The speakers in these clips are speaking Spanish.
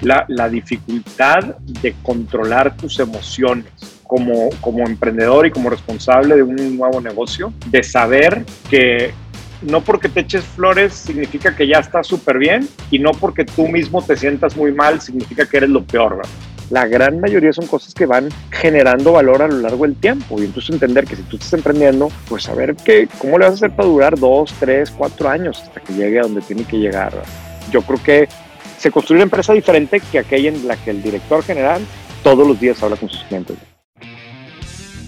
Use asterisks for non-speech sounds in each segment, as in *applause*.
la, la dificultad de controlar tus emociones como, como emprendedor y como responsable de un nuevo negocio, de saber que no porque te eches flores significa que ya está súper bien y no porque tú mismo te sientas muy mal significa que eres lo peor. ¿verdad? La gran mayoría son cosas que van generando valor a lo largo del tiempo y entonces entender que si tú estás emprendiendo, pues saber que, cómo le vas a hacer para durar dos, tres, cuatro años hasta que llegue a donde tiene que llegar. Yo creo que se construye una empresa diferente que aquella en la que el director general todos los días habla con sus clientes.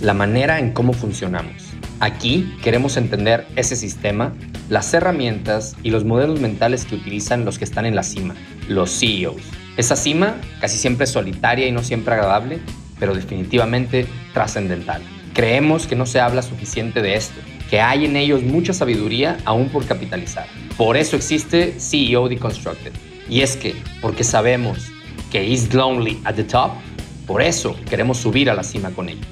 La manera en cómo funcionamos Aquí queremos entender ese sistema, las herramientas y los modelos mentales que utilizan los que están en la cima, los CEOs. Esa cima casi siempre solitaria y no siempre agradable, pero definitivamente trascendental. Creemos que no se habla suficiente de esto, que hay en ellos mucha sabiduría aún por capitalizar. Por eso existe CEO Deconstructed. Y es que, porque sabemos que is lonely at the top, por eso queremos subir a la cima con ellos.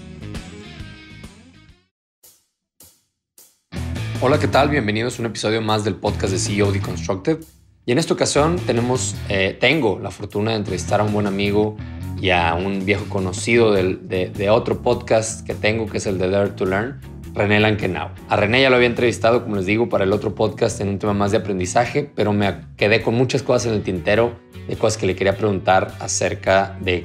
Hola, ¿qué tal? Bienvenidos a un episodio más del podcast de CEO Deconstructed. Y en esta ocasión tenemos, eh, tengo la fortuna de entrevistar a un buen amigo y a un viejo conocido de, de, otro podcast que tengo, que es el de Dare to Learn, René Lankenau. A René ya lo había entrevistado, como les digo, para el otro podcast en un tema más de aprendizaje, pero me quedé con muchas cosas en el tintero, de cosas que le quería preguntar acerca de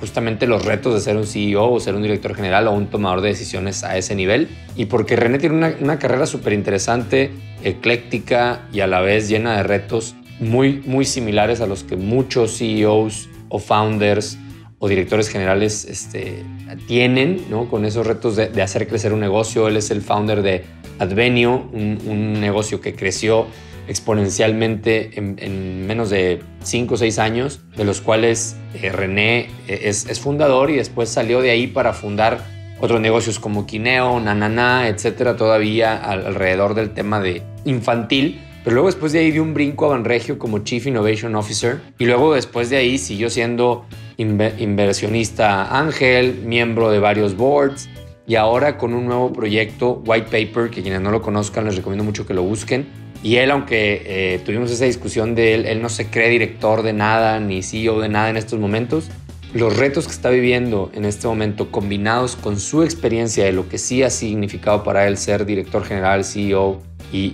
justamente los retos de ser un CEO o ser un director general o un tomador de decisiones a ese nivel. Y porque René tiene una, una carrera súper interesante, ecléctica y a la vez llena de retos muy, muy similares a los que muchos CEOs o founders o directores generales este, tienen, ¿no? Con esos retos de, de, hacer crecer un negocio. Él es el founder de Advenio, un, un negocio que creció exponencialmente en, menos de 5 o 6 años, de los cuales eh, René eh, es, fundador y después salió de ahí para fundar otros negocios como Kineo, Nanana, etcétera, todavía alrededor del tema de infantil. Pero luego después de ahí dio un brinco a Banregio como Chief Innovation Officer y luego después de ahí siguió siendo inversionista ángel, miembro de varios boards y ahora con un nuevo proyecto, White Paper, que quienes no lo conozcan les recomiendo mucho que lo busquen, y él, aunque eh, tuvimos esa discusión de él, él no se cree director de nada ni CEO de nada en estos momentos, los retos que está viviendo en este momento combinados con su experiencia de lo que sí ha significado para él ser director general, CEO y,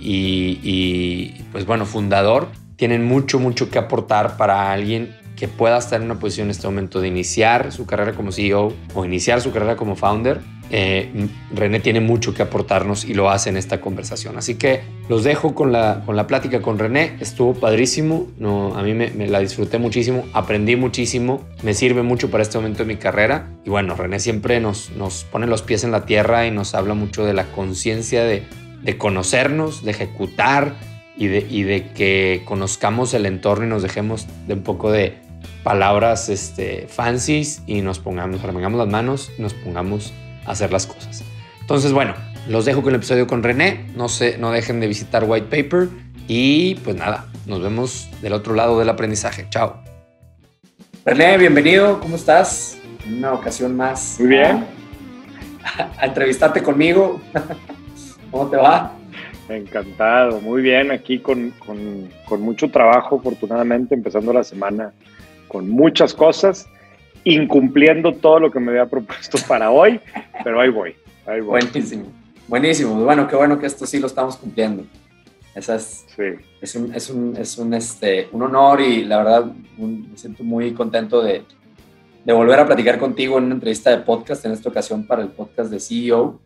y pues bueno, fundador, tienen mucho, mucho que aportar para alguien que pueda estar en una posición en este momento de iniciar su carrera como CEO o iniciar su carrera como founder, eh, René tiene mucho que aportarnos y lo hace en esta conversación. Así que los dejo con la, con la plática con René. Estuvo padrísimo. No, a mí me, la disfruté muchísimo, aprendí muchísimo, me sirve mucho para este momento de mi carrera. Y bueno, René siempre nos, nos pone los pies en la tierra y nos habla mucho de la conciencia de, de conocernos, de ejecutar y de, y de que conozcamos el entorno y nos dejemos de un poco de palabras este, fancies y nos pongamos, remangamos las manos y nos pongamos a hacer las cosas. Entonces, bueno, los dejo con el episodio con René. No, se, no dejen de visitar White Paper. Y pues nada, nos vemos del otro lado del aprendizaje. Chao. René, bienvenido. ¿Cómo estás? En una ocasión más. Muy bien. A, entrevistarte conmigo. *laughs* ¿Cómo te va? Encantado, muy bien, aquí con, con, con mucho trabajo, afortunadamente, empezando la semana con muchas cosas, incumpliendo todo lo que me había propuesto para hoy, pero ahí voy. Ahí voy. Buenísimo, buenísimo. Bueno, qué bueno que esto sí lo estamos cumpliendo. Esa es, sí. es, un, es, un, es un, este, un honor y la verdad me siento muy contento de, de volver a platicar contigo en una entrevista de podcast, en esta ocasión para el podcast de CEO,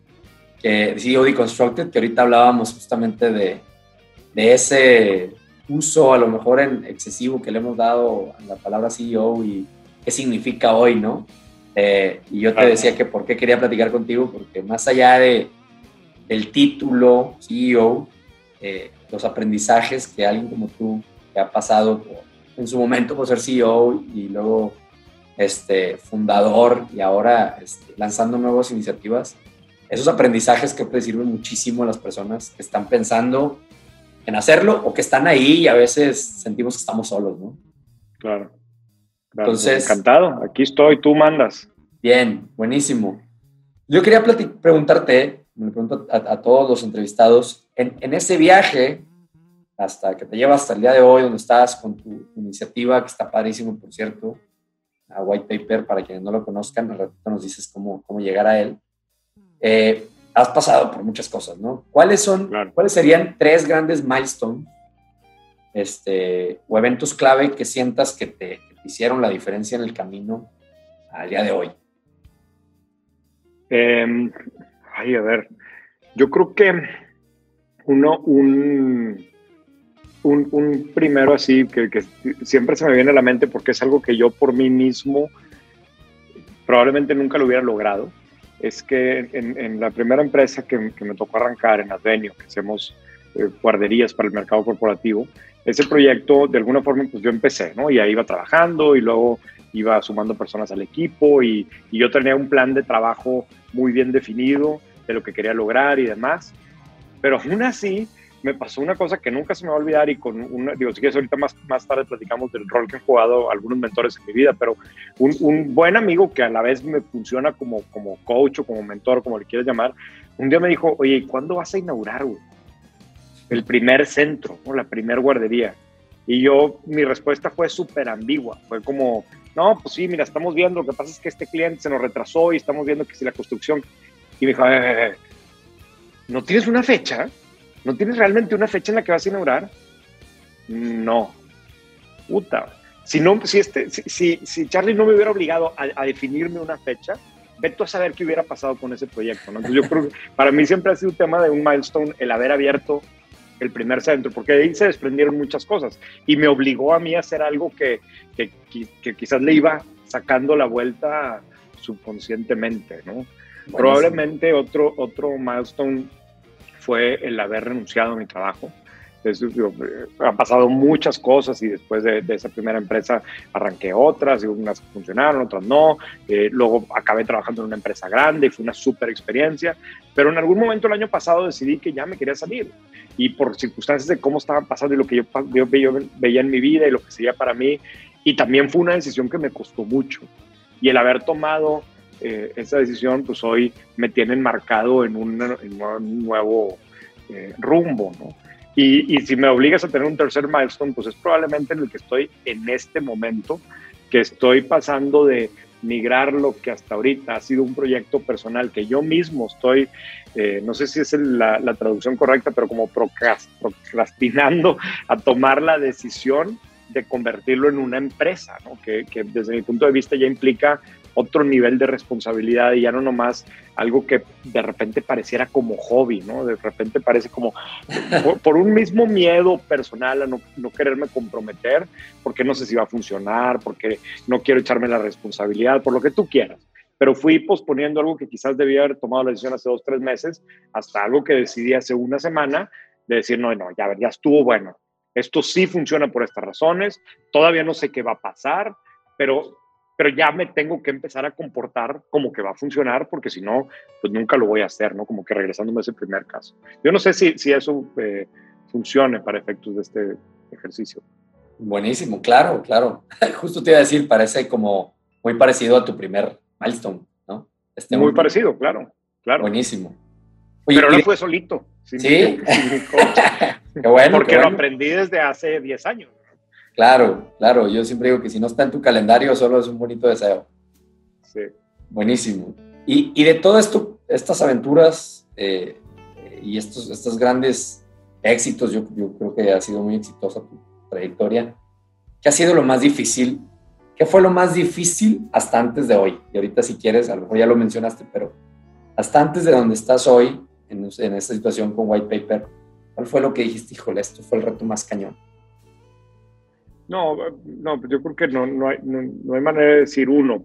que, de CEO Deconstructed, que ahorita hablábamos justamente de, de ese uso a lo mejor en excesivo que le hemos dado a la palabra CEO y qué significa hoy, ¿no? Eh, y yo te decía que por qué quería platicar contigo, porque más allá de, del título CEO, eh, los aprendizajes que alguien como tú que ha pasado en su momento por ser CEO y luego este, fundador y ahora este, lanzando nuevas iniciativas, esos aprendizajes que te sirven muchísimo a las personas que están pensando en hacerlo o que están ahí y a veces sentimos que estamos solos, ¿no? Claro. Entonces, encantado, aquí estoy, tú mandas. Bien, buenísimo. Yo quería preguntarte, me pregunto a, todos los entrevistados, en, ese viaje hasta que te lleva hasta el día de hoy, donde estás con tu, iniciativa, que está padrísimo, por cierto, a White Paper, para quienes no lo conozcan, al ratito nos dices cómo, cómo llegar a él. Eh, has pasado por muchas cosas, ¿no? ¿Cuáles son, cuáles serían tres grandes milestones este, o eventos clave que sientas que te, hicieron la diferencia en el camino al día de hoy? Em, ay, a ver, yo creo que uno, un, un, primero así que, que, siempre se me viene a la mente porque es algo que yo por mí mismo probablemente nunca lo hubiera logrado es que en, la primera empresa que, me tocó arrancar, en Advenio, que hacemos eh, guarderías para el mercado corporativo, ese proyecto, de alguna forma, pues yo empecé, ¿no? Y ahí iba trabajando y luego iba sumando personas al equipo y, y yo tenía un plan de trabajo muy bien definido de lo que quería lograr y demás. Pero aún así, me pasó una cosa que nunca se me va a olvidar y con una, digo, si quieres ahorita más, más tarde platicamos del rol que han jugado algunos mentores en mi vida, pero un, un, buen amigo que a la vez me funciona como, como coach o como mentor, como le quieras llamar, un día me dijo, oye, ¿cuándo vas a inaugurar, El primer centro, o la primer guardería. Y yo, mi respuesta fue súper ambigua, fue como, no, pues sí, mira, estamos viendo, lo que pasa es que este cliente se nos retrasó y estamos viendo que si la construcción... Y me dijo, eh, eh, eh ¿no tienes una fecha? ¿No tienes realmente una fecha en la que vas a inaugurar? No. Puta. Si, no, si, este, si, si, Charlie no me hubiera obligado a, definirme una fecha, veto a saber qué hubiera pasado con ese proyecto. ¿no? yo creo que para mí siempre ha sido un tema de un milestone el haber abierto el primer centro, porque ahí se desprendieron muchas cosas y me obligó a mí a hacer algo que, que, que, quizás le iba sacando la vuelta subconscientemente. ¿no? Probablemente otro, otro milestone fue el haber renunciado a mi trabajo. Entonces, han pasado muchas cosas y después de, esa primera empresa arranqué otras y unas funcionaron, otras no. Eh, luego acabé trabajando en una empresa grande y fue una súper experiencia. Pero en algún momento el año pasado decidí que ya me quería salir. Y por circunstancias de cómo estaban pasando y lo que yo, veía en mi vida y lo que sería para mí. Y también fue una decisión que me costó mucho. Y el haber tomado eh, decisión, pues hoy me tiene enmarcado en un, nuevo eh, rumbo, ¿no? Y, y, si me obligas a tener un tercer milestone, pues es probablemente en el que estoy en este momento, que estoy pasando de migrar lo que hasta ahorita ha sido un proyecto personal que yo mismo estoy, eh, no sé si es la, la, traducción correcta, pero como procrastinando a tomar la decisión de convertirlo en una empresa, ¿no? que, que, desde mi punto de vista ya implica otro nivel de responsabilidad y ya no nomás algo que de repente pareciera como hobby, ¿no? De repente parece como por, un mismo miedo personal a no, no, quererme comprometer, porque no sé si va a funcionar, porque no quiero echarme la responsabilidad, por lo que tú quieras. Pero fui posponiendo algo que quizás debía haber tomado la decisión hace dos, tres meses, hasta algo que decidí hace una semana, de decir, no, no, ya, ya estuvo bueno. Esto sí funciona por estas razones, todavía no sé qué va a pasar, pero pero ya me tengo que empezar a comportar como que va a funcionar, porque si no, pues nunca lo voy a hacer, ¿no? Como que regresándome a ese primer caso. Yo no sé si, si eso eh, funcione para efectos de este ejercicio. Buenísimo, claro, claro. *laughs* Justo te iba a decir, parece como muy parecido a tu primer milestone, ¿no? Este muy parecido, claro, claro. Buenísimo. pero no fue solito. sí. *laughs* *laughs* qué bueno. Porque lo aprendí desde hace 10 años. Claro, claro. Yo siempre digo que si no está en tu calendario, solo es un bonito deseo. Sí. Buenísimo. Y, y de todo esto, estas aventuras eh, y estos, estos grandes éxitos, yo, yo, creo que ha sido muy exitosa tu trayectoria. ¿Qué ha sido lo más difícil? ¿Qué fue lo más difícil hasta antes de hoy? Y ahorita si quieres, a lo mejor ya lo mencionaste, pero hasta antes de donde estás hoy, en, en esta situación con White Paper, ¿cuál fue lo que dijiste? Híjole, esto fue el reto más cañón. No, no, yo creo que no, no, hay, no, hay manera de decir uno.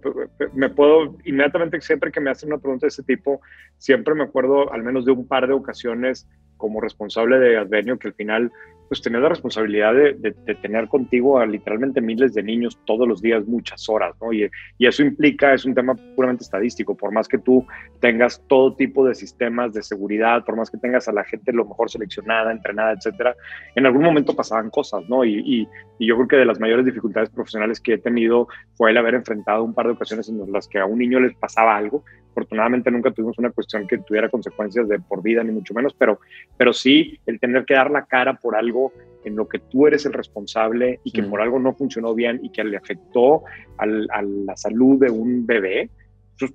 Me puedo, inmediatamente, siempre que me hacen una pregunta de ese tipo, siempre me acuerdo al menos de un par de ocasiones como responsable de Advenio que al final pues tener la responsabilidad de, tener contigo a literalmente miles de niños todos los días, muchas horas, ¿no? Y, eso implica, es un tema puramente estadístico, por más que tú tengas todo tipo de sistemas de seguridad, por más que tengas a la gente lo mejor seleccionada, entrenada, etcétera, en algún momento pasaban cosas, ¿no? Y, y, y yo creo que de las mayores dificultades profesionales que he tenido fue el haber enfrentado un par de ocasiones en las que a un niño les pasaba algo. Afortunadamente nunca tuvimos una cuestión que tuviera consecuencias de por vida, ni mucho menos, pero, pero sí el tener que dar la cara por algo en lo que tú eres el responsable y que por algo no funcionó bien y que le afectó a la salud de un bebé, eso es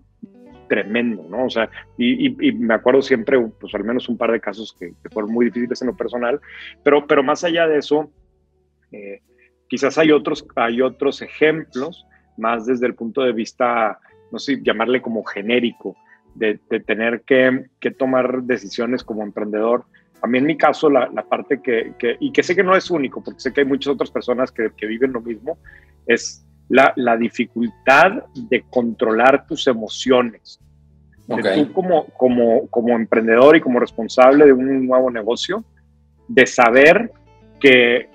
tremendo, ¿no? O sea, y, me acuerdo siempre, pues al menos un par de casos que, fueron muy difíciles en lo personal, pero, pero más allá de eso, eh, quizás hay otros, hay otros ejemplos, más desde el punto de vista, no sé, llamarle como genérico, de, tener que, que tomar decisiones como emprendedor a mí en mi caso, la, parte que, y que sé que no es único, porque sé que hay muchas otras personas que, viven lo mismo, es la, dificultad de controlar tus emociones. tú como, como, como emprendedor y como responsable de un nuevo negocio, de saber que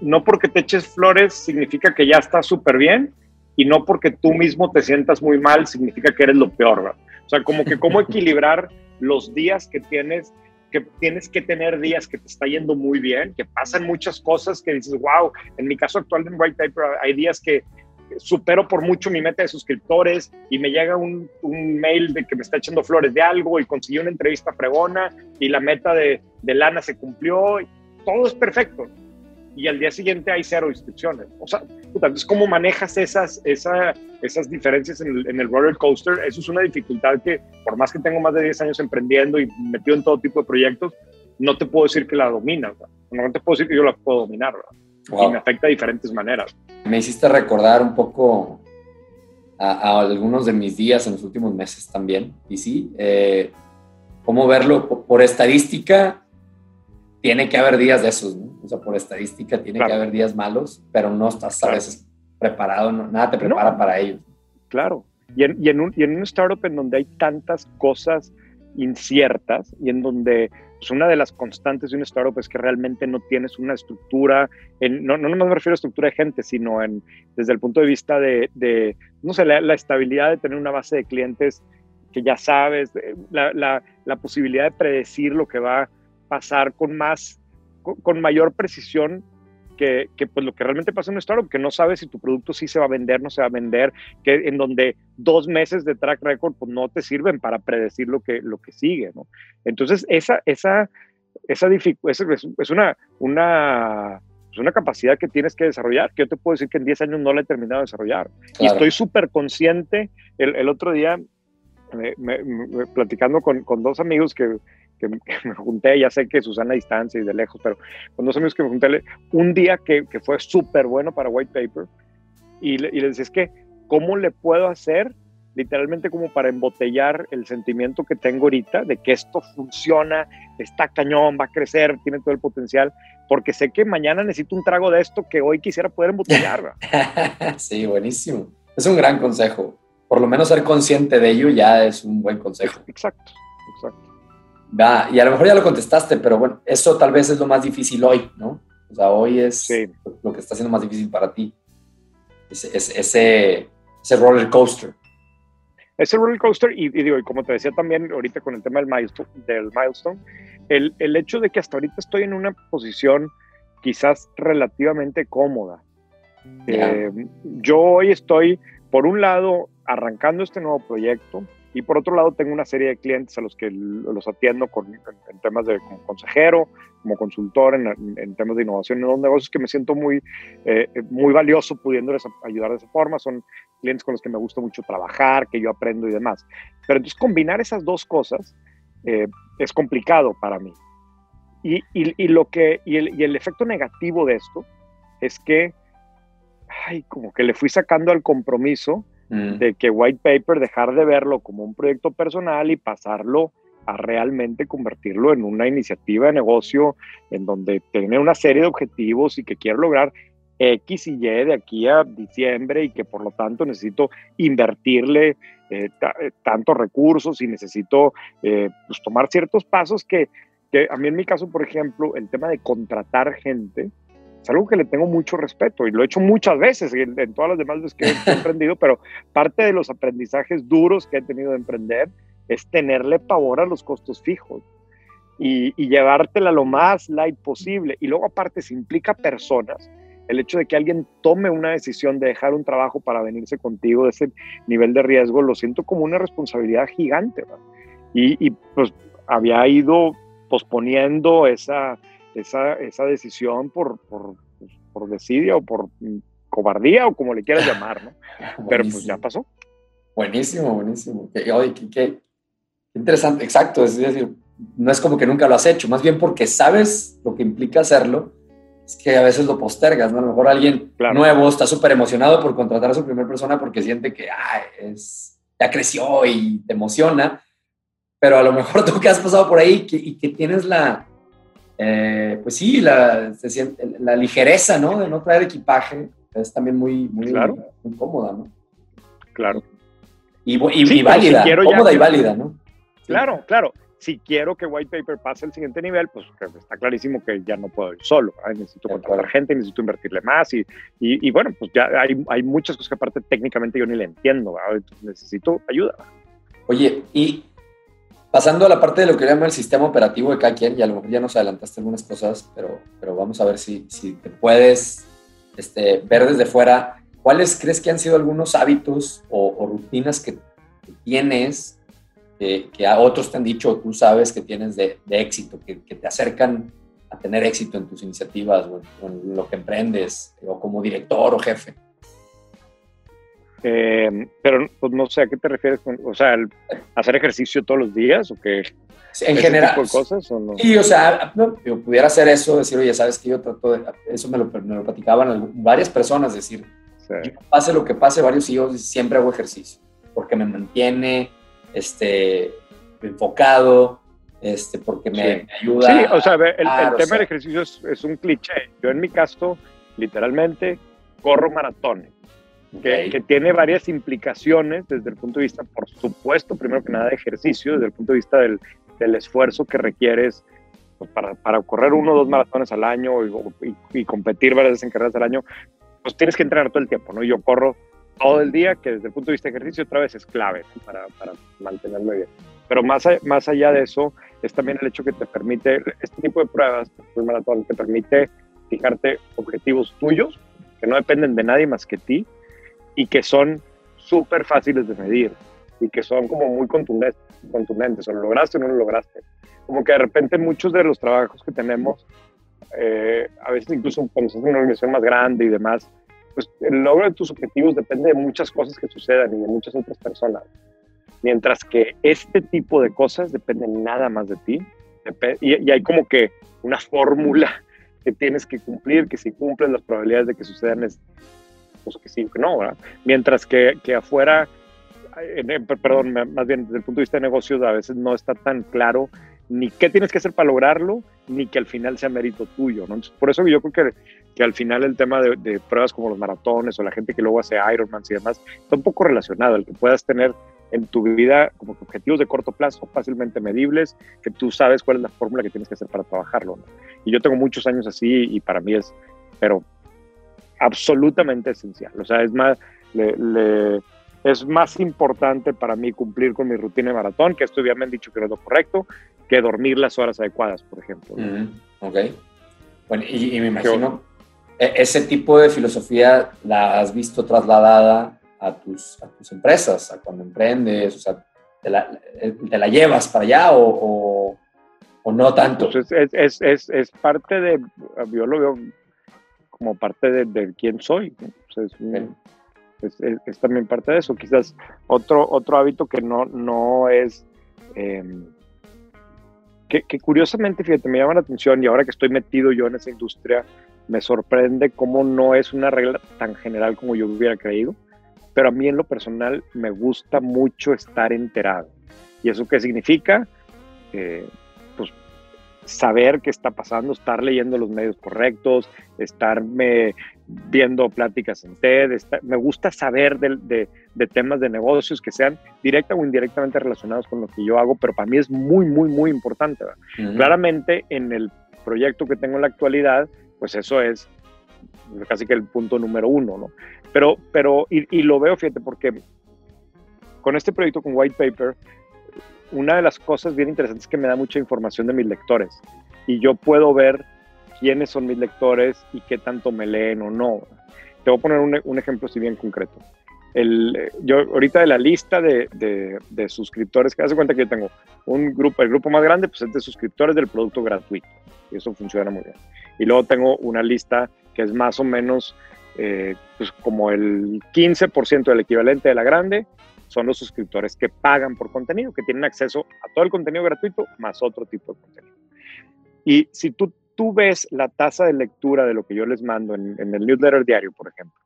no porque te eches flores significa que ya estás súper bien y no porque tú mismo te sientas muy mal significa que eres lo peor. O sea, como que cómo *laughs* equilibrar los días que tienes que tienes que tener días que te está yendo muy bien, que pasan muchas cosas que dices, wow, en mi caso actual en White Paper hay días que supero por mucho mi meta de suscriptores y me llega un, un, mail de que me está echando flores de algo y conseguí una entrevista fregona y la meta de, de lana se cumplió, todo es perfecto y al día siguiente hay cero inscripciones. O sea, entonces, ¿cómo manejas esas, esa, esas diferencias en el, en el, roller coaster? Eso es una dificultad que, por más que tengo más de 10 años emprendiendo y metido en todo tipo de proyectos, no te puedo decir que la domina. No te puedo decir que yo la puedo dominar. Y me afecta de diferentes maneras. Me hiciste recordar un poco a, algunos de mis días en los últimos meses también. Y sí, eh, cómo verlo por estadística tiene que haber días de esos, ¿no? O sea, por estadística tiene que haber días malos, pero no estás a veces preparado, nada te prepara para ellos. Claro. Y en, y, en un, y en un startup en donde hay tantas cosas inciertas y en donde pues una de las constantes de un startup es que realmente no tienes una estructura, en, no, no me refiero a estructura de gente, sino en, desde el punto de vista de, de no sé, la, la, estabilidad de tener una base de clientes que ya sabes, la, la, la posibilidad de predecir lo que va pasar con más, con, mayor precisión que, que, pues lo que realmente pasa en un startup, que no sabes si tu producto sí se va a vender, no se va a vender, que en donde dos meses de track record pues no te sirven para predecir lo que, lo que sigue, ¿no? Entonces, esa, esa, esa es, es una, una, es una capacidad que tienes que desarrollar, que yo te puedo decir que en 10 años no la he terminado de desarrollar. Y estoy súper consciente, el, el, otro día, platicando con, con dos amigos que *laughs* que, me junté, ya sé que Susana a distancia y de lejos, pero con dos amigos que me junté, un día que, que fue súper bueno para White Paper, y, y les decía, es que, ¿cómo le puedo hacer? Literalmente como para embotellar el sentimiento que tengo ahorita de que esto funciona, está cañón, va a crecer, tiene todo el potencial, porque sé que mañana necesito un trago de esto que hoy quisiera poder embotellar. *laughs* sí, buenísimo. Es un gran consejo. Por lo menos ser consciente de ello ya es un buen consejo. Exacto, exacto. Va, y a lo mejor ya lo contestaste, pero bueno, eso tal vez es lo más difícil hoy, ¿no? O sea, hoy es lo que está siendo más difícil para ti. Ese, ese, ese roller coaster. Ese roller coaster, y, digo, y como te decía también ahorita con el tema del milestone, del milestone el, el hecho de que hasta ahorita estoy en una posición quizás relativamente cómoda. Eh, yo hoy estoy, por un lado, arrancando este nuevo proyecto, y por otro lado, tengo una serie de clientes a los que los atiendo con, en, temas de como consejero, como consultor en, en, temas de innovación en los negocios que me siento muy, eh, muy valioso pudiéndoles ayudar de esa forma. Son clientes con los que me gusta mucho trabajar, que yo aprendo y demás. Pero entonces combinar esas dos cosas eh, es complicado para mí. Y, y, y lo que, y el, y el efecto negativo de esto es que, ay, como que le fui sacando al compromiso Mm. de que White Paper dejar de verlo como un proyecto personal y pasarlo a realmente convertirlo en una iniciativa de negocio en donde tiene una serie de objetivos y que quiero lograr X y Y de aquí a diciembre y que por lo tanto necesito invertirle eh, eh, tantos recursos y necesito eh, pues tomar ciertos pasos que, que a mí en mi caso, por ejemplo, el tema de contratar gente, es algo que le tengo mucho respeto y lo he hecho muchas veces en, todas las demás veces que he emprendido, pero parte de los aprendizajes duros que he tenido de emprender es tenerle pavor a los costos fijos y, y llevártela lo más light posible. Y luego aparte se implica personas, el hecho de que alguien tome una decisión de dejar un trabajo para venirse contigo de ese nivel de riesgo, lo siento como una responsabilidad gigante. Y, y pues había ido posponiendo esa esa, esa decisión por, por, por desidia o por cobardía o como le quieras llamar, ¿no? *laughs* Pero pues ya pasó. Buenísimo, buenísimo. Oye, qué, interesante, exacto. Es decir, no es como que nunca lo has hecho, más bien porque sabes lo que implica hacerlo, es que a veces lo postergas, ¿no? A lo mejor alguien nuevo está súper emocionado por contratar a su primera persona porque siente que es, ya creció y te emociona, pero a lo mejor *laughs* tú que has pasado por ahí y que tienes la, eh, pues sí, la, la ligereza, ¿no? De no traer equipaje es también muy, muy, claro. muy cómoda, ¿no? Claro. Y, y, válida, cómoda y válida, ¿no? Claro, claro. Si quiero que White Paper pase al siguiente nivel, pues está clarísimo que ya no puedo ir solo. Necesito contratar gente, necesito invertirle más y, y, bueno, pues ya hay, hay, muchas cosas que aparte técnicamente yo ni le entiendo. necesito ayuda. Oye, y pasando a la parte de lo que llama el sistema operativo de cada quien, y lo ya nos adelantaste algunas cosas, pero, pero vamos a ver si, si te puedes este, ver desde fuera ¿Cuáles crees que han sido algunos hábitos o, rutinas que, tienes, que a otros te han dicho o tú sabes que tienes de, éxito, que, te acercan a tener éxito en tus iniciativas o en, lo que emprendes, o como director o jefe? Eh, pero pues, no sé a qué te refieres, o sea, hacer ejercicio todos los días o qué. En general. Tipo cosas o no? Sí, o sea, yo pudiera hacer eso, decir, oye, sabes que yo trato de. Eso me lo, me lo platicaban varias personas, decir, pase lo que pase, varios hijos, siempre hago ejercicio, porque me mantiene este, enfocado, este, porque me, ayuda. Sí, o sea, el, tema del ejercicio es, un cliché. Yo en mi caso, literalmente, corro maratones. Que, tiene varias implicaciones desde el punto de vista, por supuesto, primero que nada, de ejercicio, desde el punto de vista del, del esfuerzo que requieres pues, para, para, correr uno o dos maratones al año y, y, competir varias veces en carreras al año, pues tienes que entrenar todo el tiempo, ¿no? Yo corro todo el día, que desde el punto de vista de ejercicio otra vez es clave para, para mantenerme bien. Pero más, más allá de eso, es también el hecho que te permite, este tipo de pruebas, el maratón, te permite fijarte objetivos tuyos, que no dependen de nadie más que ti, y que son súper fáciles de medir, y que son como muy contundentes, contundentes, o lo lograste o no lo lograste. Como que de repente muchos de los trabajos que tenemos eh, a veces incluso cuando estás en una organización más grande y demás, pues el logro de tus objetivos depende de muchas cosas que sucedan y de muchas otras personas. Mientras que este tipo de cosas dependen nada más de ti. Y, hay como que una fórmula que tienes que cumplir, que si cumples las probabilidades de que sucedan es pues que sí, que no, ¿verdad? Mientras que, que afuera, perdón, más bien desde el punto de vista de negocios a veces no está tan claro ni qué tienes que hacer para lograrlo, ni que al final sea mérito tuyo, ¿no? por eso yo creo que, que al final el tema de, pruebas como los maratones o la gente que luego hace Ironman y demás, está un poco relacionado, el que puedas tener en tu vida como objetivos de corto plazo fácilmente medibles, que tú sabes cuál es la fórmula que tienes que hacer para trabajarlo. ¿no? Y yo tengo muchos años así y para mí es, pero absolutamente esencial. O sea, es más, le, es más importante para mí cumplir con mi rutina de maratón, que esto ya me han dicho que no es lo correcto, que dormir las horas adecuadas, por ejemplo. ok. Bueno, y, me imagino, e, ese tipo de filosofía la has visto trasladada a tus, a tus empresas, a cuando emprendes, o sea, ¿te la, te la llevas para allá o, o, no tanto? Pues es, es, es, es, parte de, yo lo veo como parte de, de quién soy. es, también parte de eso. Quizás otro, otro hábito que no, no es... Eh, que, curiosamente, fíjate, me llama la atención y ahora que estoy metido yo en esa industria, me sorprende cómo no es una regla tan general como yo hubiera creído, pero a mí en lo personal me gusta mucho estar enterado. ¿Y eso qué significa? Eh, saber qué está pasando, estar leyendo los medios correctos, estarme viendo pláticas en TED, me gusta saber de, temas de negocios que sean directa o indirectamente relacionados con lo que yo hago, pero para mí es muy, muy, muy importante. Claramente en el proyecto que tengo en la actualidad, pues eso es casi que el punto número uno, ¿no? Pero, pero y, y lo veo, fíjate, porque con este proyecto con White Paper, una de las cosas bien interesantes es que me da mucha información de mis lectores y yo puedo ver quiénes son mis lectores y qué tanto me leen o no. Te voy a poner un, ejemplo así bien concreto. el, yo ahorita de la lista de, de, suscriptores, que hace cuenta que yo tengo un grupo, el grupo más grande, pues es de suscriptores del producto gratuito. Y eso funciona muy bien. Y luego tengo una lista que es más o menos eh, pues como el 15% del equivalente de la grande, son los suscriptores que pagan por contenido, que tienen acceso a todo el contenido gratuito más otro tipo de contenido. Y si tú, tú ves la tasa de lectura de lo que yo les mando en, en el newsletter diario, por ejemplo,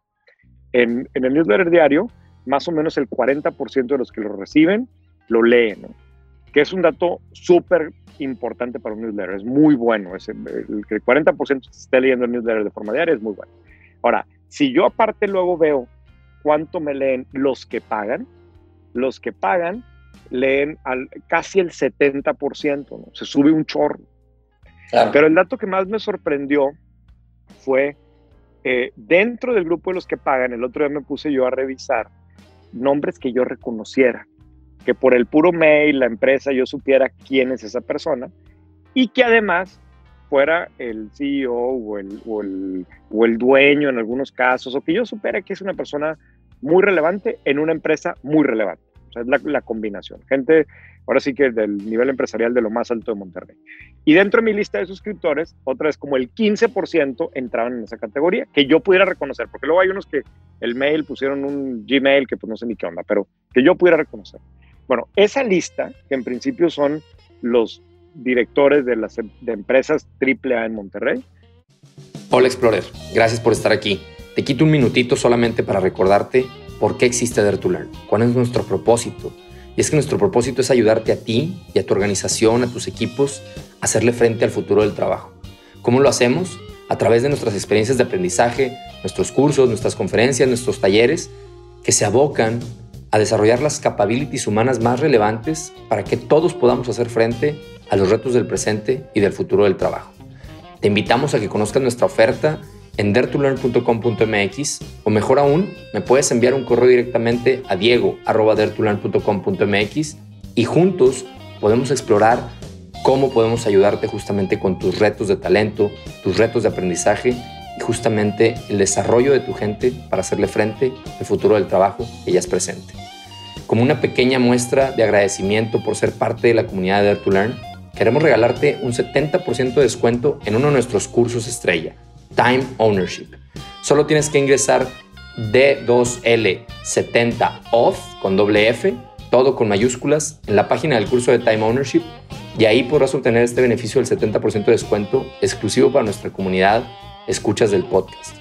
en, en, el newsletter diario, más o menos el 40% de los que lo reciben lo leen, ¿no? que es un dato súper importante para un newsletter, es muy bueno, es el, el, 40% esté leyendo el newsletter de forma diaria es muy bueno. Ahora, si yo aparte luego veo cuánto me leen los que pagan, los que pagan leen al, casi el 70%, ¿no? se sube un chorro. Pero el dato que más me sorprendió fue eh, dentro del grupo de los que pagan, el otro día me puse yo a revisar nombres que yo reconociera, que por el puro mail, la empresa, yo supiera quién es esa persona y que además fuera el CEO o el, o el, o el dueño en algunos casos, o que yo supiera que es una persona muy relevante en una empresa muy relevante. Es la, la, combinación. Gente, ahora sí que del nivel empresarial de lo más alto de Monterrey. Y dentro de mi lista de suscriptores, otra vez como el 15% entraban en esa categoría, que yo pudiera reconocer, porque luego hay unos que el mail pusieron un Gmail que pues no sé ni qué onda, pero que yo pudiera reconocer. Bueno, esa lista, que en principio son los directores de las em, de empresas AAA en Monterrey. Hola Explorer, gracias por estar aquí. Te quito un minutito solamente para recordarte por qué existe Dare to Learn, cuál es nuestro propósito. Y es que nuestro propósito es ayudarte a ti y a tu organización, a tus equipos, a hacerle frente al futuro del trabajo. ¿Cómo lo hacemos? A través de nuestras experiencias de aprendizaje, nuestros cursos, nuestras conferencias, nuestros talleres, que se abocan a desarrollar las capabilities humanas más relevantes para que todos podamos hacer frente a los retos del presente y del futuro del trabajo. Te invitamos a que conozcas nuestra oferta en dertulearn.com.mx o mejor aún, me puedes enviar un correo directamente a diego.dertulearn.com.mx y juntos podemos explorar cómo podemos ayudarte justamente con tus retos de talento, tus retos de aprendizaje y justamente el desarrollo de tu gente para hacerle frente al futuro del trabajo que ya es presente. Como una pequeña muestra de agradecimiento por ser parte de la comunidad de Dare queremos regalarte un 70% de descuento en uno de nuestros cursos estrella, Time Ownership. Solo tienes que ingresar D2L70 OFF con doble F, todo con mayúsculas, en la página del curso de Time Ownership y ahí podrás obtener este beneficio del 70% de descuento exclusivo para nuestra comunidad escuchas del podcast.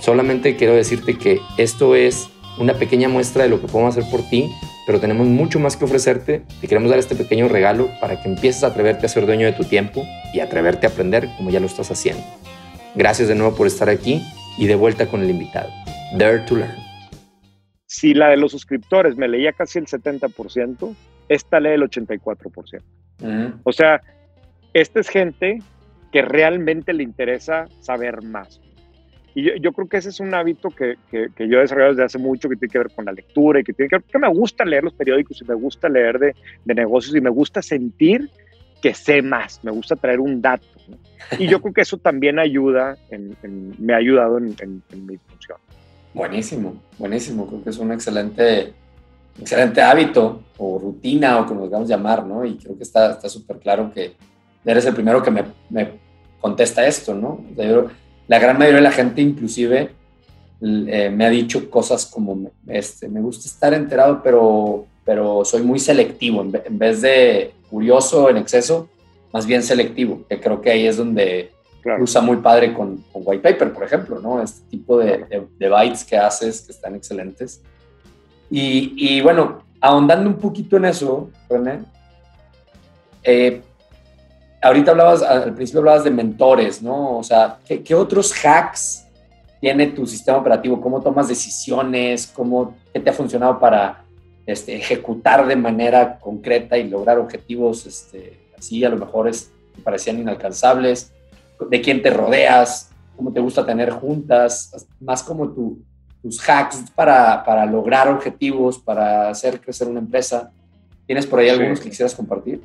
Solamente quiero decirte que esto es una pequeña muestra de lo que podemos hacer por ti pero tenemos mucho más que ofrecerte. Te queremos dar este pequeño regalo para que empieces a atreverte a ser dueño de tu tiempo y atreverte a aprender como ya lo estás haciendo. Gracias de nuevo por estar aquí y de vuelta con el invitado. Dare to Learn. Si la de los suscriptores me leía casi el 70%, esta lee el 84%. O sea, esta es gente que realmente le interesa saber más. Y yo, creo que ese es un hábito que, que, yo he desarrollado desde hace mucho, que tiene que ver con la lectura y que tiene que ver, que me gusta leer los periódicos y me gusta leer de, de negocios y me gusta sentir que sé más, me gusta traer un dato. *laughs* Y yo creo que eso también ayuda, me ha ayudado en, mi función. Buenísimo, buenísimo. Creo que es un excelente, excelente hábito o rutina o como digamos llamar, ¿no? Y creo que está súper claro que eres el primero que me, me contesta esto, ¿no? O sea, la gran mayoría de la gente inclusive eh, me ha dicho cosas como, este, me gusta estar enterado, pero, pero soy muy selectivo, en, vez de curioso en exceso, más bien selectivo, que creo que ahí es donde usa muy padre con, White Paper, por ejemplo, ¿no? Este tipo de, de, bytes que haces que están excelentes. Y, y, bueno, ahondando un poquito en eso, René, eh, ahorita hablabas, al principio hablabas de mentores, ¿no? O sea, ¿qué, otros hacks tiene tu sistema operativo? ¿Cómo tomas decisiones? ¿Cómo, ¿Qué te ha funcionado para este, ejecutar de manera concreta y lograr objetivos este, así a lo mejor es, parecían inalcanzables? ¿De quién te rodeas? ¿Cómo te gusta tener juntas? Más como tus hacks para, para, lograr objetivos, para hacer crecer una empresa. ¿Tienes por ahí algunos que quisieras compartir?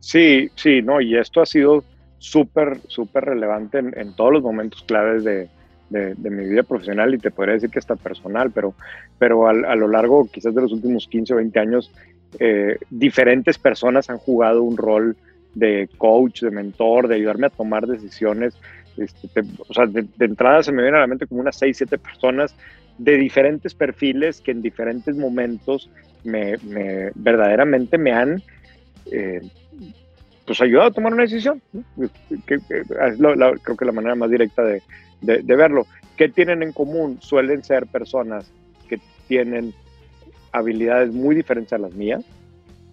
Sí, sí, no, y esto ha sido súper, súper relevante en, todos los momentos claves de, de, mi vida profesional y te podría decir que hasta personal, pero, pero a, lo largo quizás de los últimos 15 o 20 años, eh, diferentes personas han jugado un rol de coach, de mentor, de ayudarme a tomar decisiones. Este, o sea, de, entrada se me viene a la mente como unas 6, 7 personas de diferentes perfiles que en diferentes momentos me, verdaderamente me han eh, pues ayudado a tomar una decisión. Que, creo que la manera más directa de, de, verlo. ¿Qué tienen en común? Suelen ser personas que tienen habilidades muy diferentes a las mías,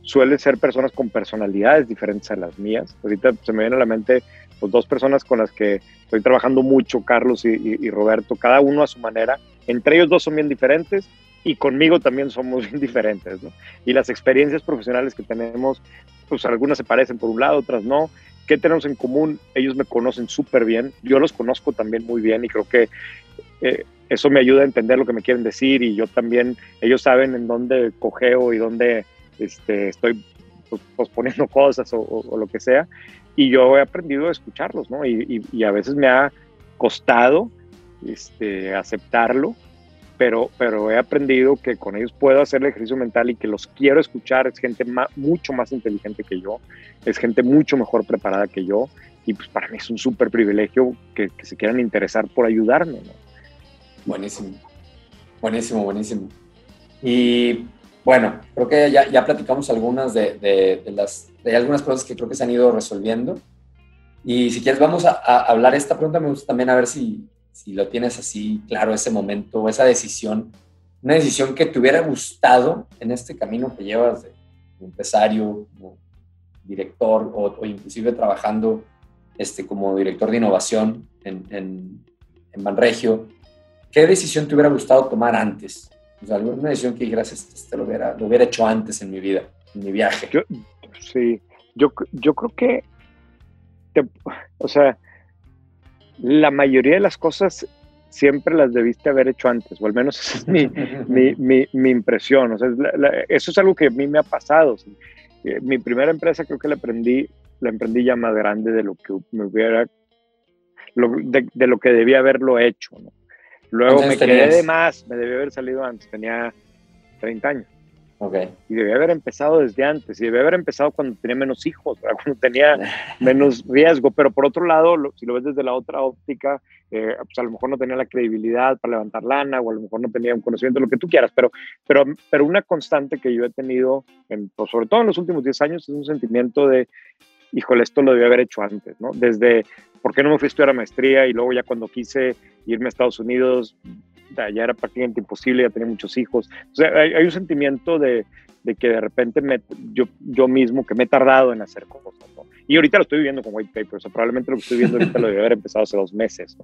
suelen ser personas con personalidades diferentes a las mías. Ahorita se me vienen a la mente pues, dos personas con las que estoy trabajando mucho, Carlos y, Roberto, cada uno a su manera. Entre ellos dos son bien diferentes y conmigo también somos *laughs* bien diferentes. Y las experiencias profesionales que tenemos, pues algunas se parecen por un lado, otras no. ¿Qué tenemos en común? Ellos me conocen súper bien, yo los conozco también muy bien y creo que eh, eso me ayuda a entender lo que me quieren decir y yo también, ellos saben en dónde cogeo y dónde este, estoy posponiendo *laughs* cosas o, lo que sea y yo he aprendido a escucharlos, ¿no? Y, y a veces me ha costado este, aceptarlo pero, he aprendido que con ellos puedo hacer el ejercicio mental y que los quiero escuchar. Es gente mucho más inteligente que yo, es gente mucho mejor preparada que yo y pues para mí es un súper privilegio que, se quieran interesar por ayudarme. Buenísimo, buenísimo, buenísimo. Y bueno, creo que ya, ya platicamos algunas de, las, de algunas cosas que creo que se han ido resolviendo. Y si quieres, vamos a, a hablar esta pregunta. Me gusta también a ver si, si lo tienes así claro ese momento o esa decisión, una decisión que te hubiera gustado en este camino que llevas de empresario, como director o, inclusive trabajando este, como director de innovación en, en, en Banregio, ¿qué decisión te hubiera gustado tomar antes? O sea, alguna decisión que gracias este, este lo hubiera, lo hubiera hecho antes en mi vida, en mi viaje. sí, yo, yo creo que, o sea, la mayoría de las cosas siempre las debiste haber hecho antes, o al menos esa es mi, *laughs* impresión. O sea, eso es algo que a mí me ha pasado. Eh, mi primera empresa creo que la aprendí, la emprendí ya más grande de lo que me hubiera, de, lo que debía haberlo hecho. Luego me quedé de más, me debía haber salido antes, tenía 30 años. Y debía haber empezado desde antes, y debía haber empezado cuando tenía menos hijos, cuando tenía *laughs* menos riesgo, pero por otro lado, si lo ves desde la otra óptica, eh, pues a lo mejor no tenía la credibilidad para levantar lana, o a lo mejor no tenía un conocimiento, lo que tú quieras, pero, pero, pero una constante que yo he tenido, en, pues sobre todo en los últimos 10 años, es un sentimiento de, híjole, esto lo debía haber hecho antes, ¿no? Desde, ¿por qué no me fui a estudiar a maestría? Y luego ya cuando quise irme a Estados Unidos, ya era prácticamente imposible, ya tenía muchos hijos. O sea, hay, un sentimiento de, de, que de repente me, yo, yo mismo que me he tardado en hacer cosas. Y ahorita lo estoy viviendo con white paper, o sea, probablemente lo que estoy viendo ahorita lo debe haber empezado hace dos meses.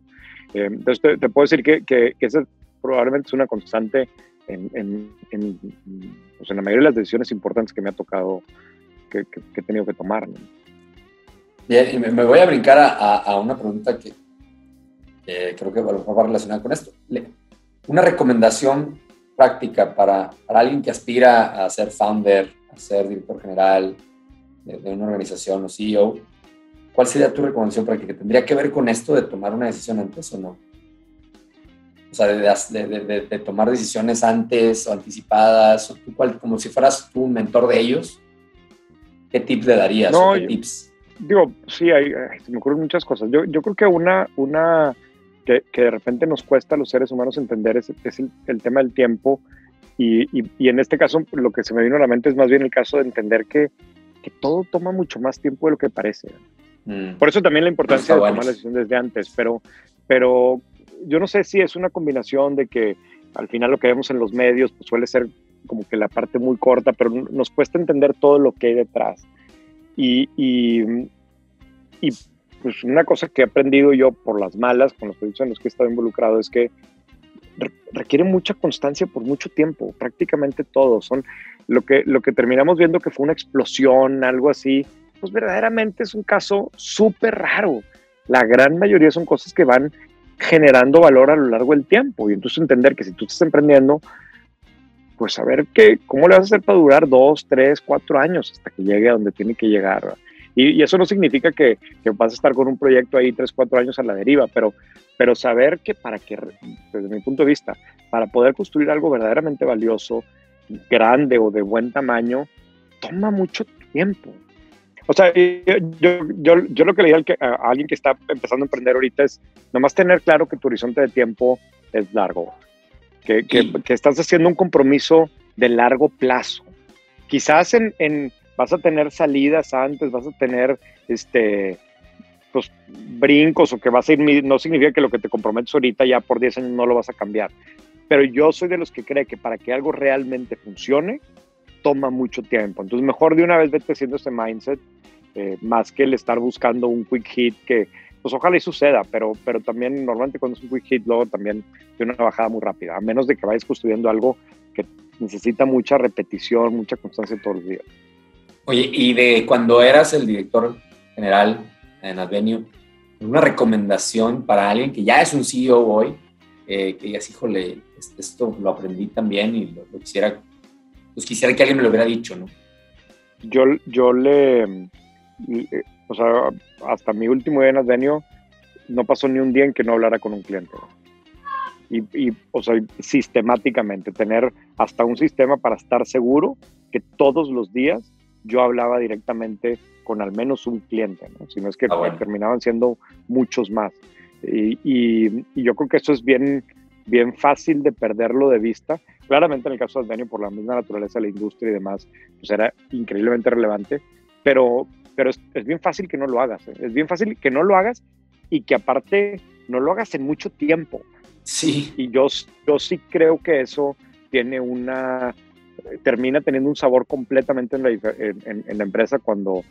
Eh, entonces te, puedo decir que, que, que esa probablemente es una constante en, en, en, pues en, la mayoría de las decisiones importantes que me ha tocado, que, que he tenido que tomar. Bien, y me, voy a brincar a, a, una pregunta que, creo que va relacionada con esto una recomendación práctica para, para, alguien que aspira a ser founder, a ser director general de, una organización o CEO, ¿cuál sería tu recomendación práctica? ¿Tendría que ver con esto de tomar una decisión antes o no? O sea, de, de, tomar decisiones antes o anticipadas, o tú, como si fueras tú un mentor de ellos, ¿qué tips le darías? No, ¿Qué tips? Digo, sí, hay, se me ocurren muchas cosas. Yo, yo creo que una, una que, de repente nos cuesta a los seres humanos entender es, el, tema del tiempo y, y, en este caso lo que se me vino a la mente es más bien el caso de entender que, que todo toma mucho más tiempo de lo que parece. Mm. Por eso también la importancia de tomar la decisión desde antes, pero, pero yo no sé si es una combinación de que al final lo que vemos en los medios pues suele ser como que la parte muy corta, pero nos cuesta entender todo lo que hay detrás. Y, y, y pues una cosa que he aprendido yo por las malas con los proyectos en los que he estado involucrado es que requiere mucha constancia por mucho tiempo, prácticamente todo. Son lo que, lo que terminamos viendo que fue una explosión, algo así, pues verdaderamente es un caso súper raro. La gran mayoría son cosas que van generando valor a lo largo del tiempo y entonces entender que si tú estás emprendiendo, pues saber que, cómo le vas a hacer para durar dos, tres, cuatro años hasta que llegue a donde tiene que llegar. Y, eso no significa que, que, vas a estar con un proyecto ahí tres, cuatro años a la deriva, pero, pero saber que para que, desde mi punto de vista, para poder construir algo verdaderamente valioso, grande o de buen tamaño, toma mucho tiempo. O sea, yo, yo, yo lo que le diría a alguien que está empezando a emprender ahorita es nomás tener claro que tu horizonte de tiempo es largo, que, que, que estás haciendo un compromiso de largo plazo. Quizás en, en, vas a tener salidas antes, vas a tener este, pues, brincos o que vas a ir, no significa que lo que te comprometes ahorita ya por 10 años no lo vas a cambiar. Pero yo soy de los que cree que para que algo realmente funcione, toma mucho tiempo. Entonces, mejor de una vez vete haciendo ese mindset, eh, más que el estar buscando un quick hit que, pues ojalá y suceda, pero, pero también normalmente cuando es un quick hit, luego también tiene una bajada muy rápida, a menos de que vayas construyendo algo que necesita mucha repetición, mucha constancia todos los días. Oye, y de cuando eras el director general en Advenio, una recomendación para alguien que ya es un CEO hoy, eh, que digas, híjole, esto lo aprendí también y lo, quisiera, pues quisiera que alguien me lo hubiera dicho, ¿no? Yo, yo le, o sea, hasta mi último día en Advenio, no pasó ni un día en que no hablara con un cliente. Y, y, o sea, sistemáticamente, tener hasta un sistema para estar seguro que todos los días yo hablaba directamente con al menos un cliente, ¿no? si no es que ah, terminaban siendo muchos más. Y, y, yo creo que eso es bien, bien fácil de perderlo de vista. Claramente en el caso de Advenio, por la misma naturaleza de la industria y demás, pues era increíblemente relevante, pero, pero es, es bien fácil que no lo hagas. ¿eh? Es bien fácil que no lo hagas y que aparte no lo hagas en mucho tiempo. Sí. Y yo, yo sí creo que eso tiene una, termina teniendo un sabor completamente en la, empresa cuando,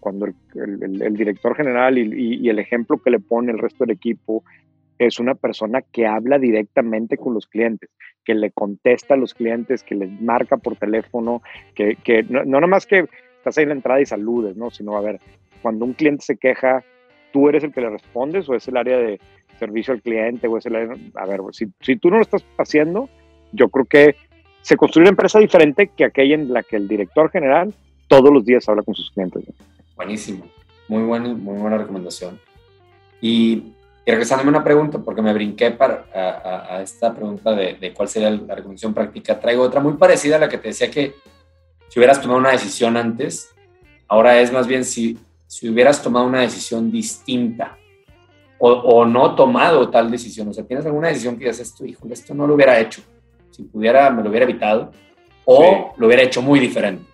cuando el, director general y, el ejemplo que le pone el resto del equipo es una persona que habla directamente con los clientes, que le contesta a los clientes, que les marca por teléfono, que, no, no más que estás ahí en la entrada y saludes, ¿no? Sino, a ver, cuando un cliente se queja, ¿tú eres el que le respondes o es el área de servicio al cliente o es el área... A ver, si, si tú no lo estás haciendo, yo creo que se construye una empresa diferente que aquella en la que el director general todos los días habla con sus clientes. Buenísimo, muy buena, muy buena recomendación. Y, regresándome a una pregunta, porque me brinqué para, a, esta pregunta de, cuál sería la recomendación práctica, traigo otra muy parecida a la que te decía que si hubieras tomado una decisión antes, ahora es más bien si, si hubieras tomado una decisión distinta o, o no tomado tal decisión, o sea, tienes alguna decisión que dices, esto, híjole, esto no lo hubiera hecho si pudiera, me lo hubiera evitado o lo hubiera hecho muy diferente.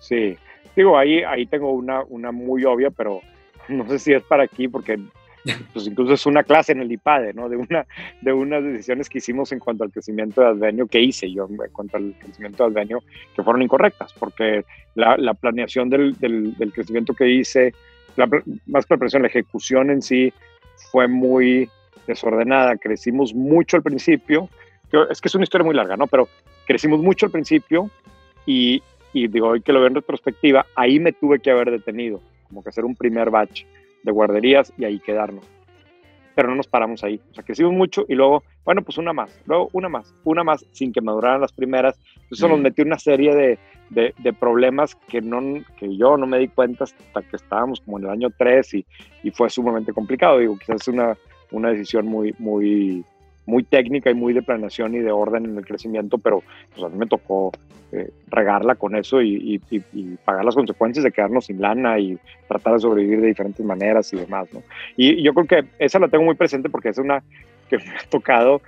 Sí, digo, ahí, ahí tengo una, una muy obvia, pero no sé si es para aquí porque *laughs* pues incluso es una clase en el IPADE, ¿no? De, una, de unas decisiones que hicimos en cuanto al crecimiento de Advenio, que hice yo en cuanto al crecimiento de Advenio, que fueron incorrectas, porque la, la planeación del, del, del, crecimiento que hice, la, más que la planeación, la ejecución en sí fue muy desordenada. Crecimos mucho al principio, es que es una historia muy larga, ¿no? Pero crecimos mucho al principio y, y digo, hoy que lo veo en retrospectiva, ahí me tuve que haber detenido, como que hacer un primer batch de guarderías y ahí quedarnos. Pero no nos paramos ahí. O sea, crecimos mucho y luego, bueno, pues una más, luego una más, una más, sin que maduraran las primeras. Eso nos mm. metió una serie de, de, de, problemas que, no, que yo no me di cuenta hasta que estábamos como en el año 3 y, y fue sumamente complicado. Digo, quizás es una, una decisión muy, muy, muy técnica y muy de planeación y de orden en el crecimiento, pero pues a mí me tocó eh, regarla con eso y, pagar las consecuencias de quedarnos sin lana y tratar de sobrevivir de diferentes maneras y demás, ¿no? Y yo creo que esa la tengo muy presente porque es una que me ha tocado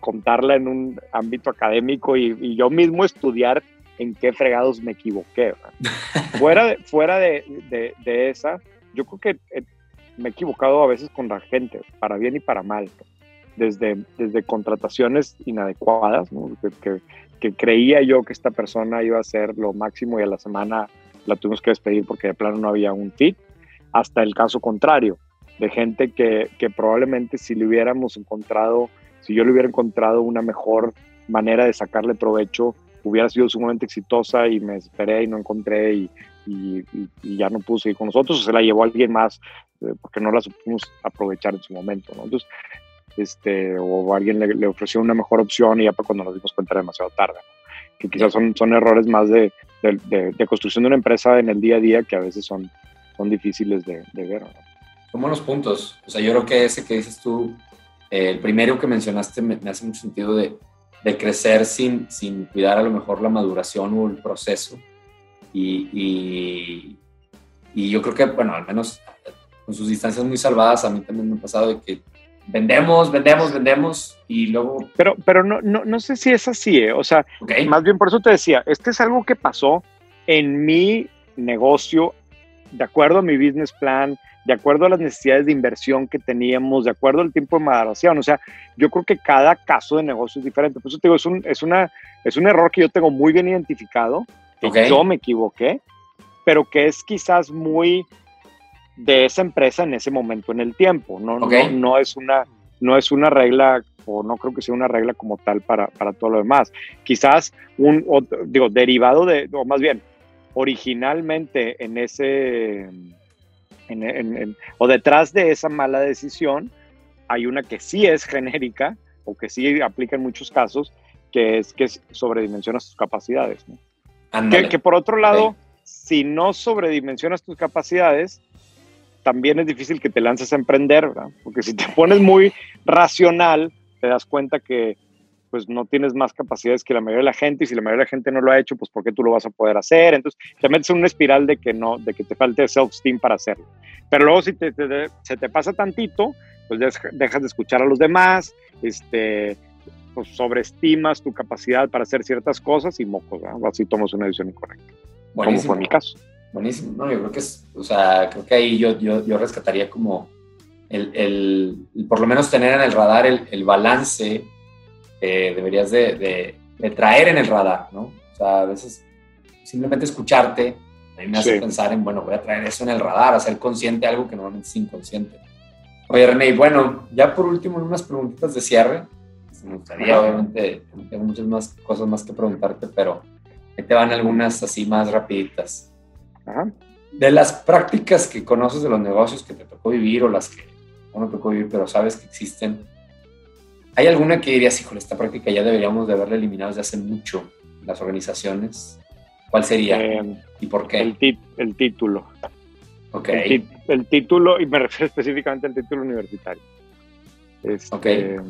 contarla en un ámbito académico y, yo mismo estudiar en qué fregados me equivoqué. *laughs* fuera de, fuera de, de, esa, yo creo que me he equivocado a veces con la gente, para bien y para mal desde, desde contrataciones inadecuadas, que, que, creía yo que esta persona iba a ser lo máximo y a la semana la tuvimos que despedir porque de plano no había un fit, hasta el caso contrario, de gente que, que probablemente si le hubiéramos encontrado, si yo le hubiera encontrado una mejor manera de sacarle provecho, hubiera sido sumamente exitosa y me esperé y no encontré y, y, y, ya no pudo seguir con nosotros, o se la llevó alguien más eh, porque no la supimos aprovechar en su momento. ¿no? Entonces, este, o alguien le, ofreció una mejor opción y ya para cuando nos dimos cuenta era demasiado tarde. Que quizás son, son errores más de, de, construcción de una empresa en el día a día que a veces son son difíciles de, ver. Son buenos puntos. O sea, yo creo que ese que dices tú, eh, el primero que mencionaste me, hace mucho sentido de, de, crecer sin, sin cuidar a lo mejor la maduración o el proceso. Y, y, y yo creo que, bueno, al menos con sus distancias muy salvadas, a mí también me ha pasado de que vendemos, vendemos, vendemos y luego... Pero, pero no, no, no sé si es así, ¿eh? o sea, más bien por eso te decía, este es algo que pasó en mi negocio, de acuerdo a mi business plan, de acuerdo a las necesidades de inversión que teníamos, de acuerdo al tiempo de maduración. O sea, yo creo que cada caso de negocio es diferente. Por eso te digo, es un, es una, es un error que yo tengo muy bien identificado, que yo me equivoqué, pero que es quizás muy de esa empresa en ese momento en el tiempo. No, no, no, es, una, no es una regla o no creo que sea una regla como tal para, para todo lo demás. Quizás un, digo, derivado de, o más bien, originalmente en ese, o detrás de esa mala decisión, hay una que sí es genérica o que sí aplica en muchos casos, que es que sobredimensionas tus capacidades. Que, que, por otro lado, si no sobredimensionas tus capacidades, también es difícil que te lances a emprender, ¿verdad? Porque si te *laughs* pones muy racional, te das cuenta que pues no tienes más capacidades que la mayoría de la gente y si la mayoría de la gente no lo ha hecho, pues ¿por qué tú lo vas a poder hacer? Entonces te metes en una espiral de que no, de que te falte self-esteem para hacerlo. Pero luego si te, se te pasa tantito, pues dejas de escuchar a los demás, este, pues sobreestimas tu capacidad para hacer ciertas cosas y mocos, ¿verdad? así tomas una decisión incorrecta. Como fue mi caso. Buenísimo, no, yo creo que es, o sea, creo que ahí yo, yo, yo rescataría como el, el, por lo menos tener en el radar el, el balance que deberías de, de, traer en el radar, ¿no? O sea, a veces simplemente escucharte, a mí me hace pensar en, bueno, voy a traer eso en el radar, hacer consciente algo que normalmente es inconsciente. Oye, René, bueno, ya por último, unas preguntitas de cierre. Me gustaría, obviamente, tengo muchas más cosas más que preguntarte, pero ahí te van algunas así más rapiditas. De las prácticas que conoces de los negocios que te tocó vivir o las que no te tocó vivir, pero sabes que existen, ¿hay alguna que dirías, híjole, esta práctica ya deberíamos de haberla eliminado desde hace mucho en las organizaciones? ¿Cuál sería? Eh, ¿Y por qué? El, título. Ok. El, título, y me *laughs* refiero específicamente al título universitario. Este,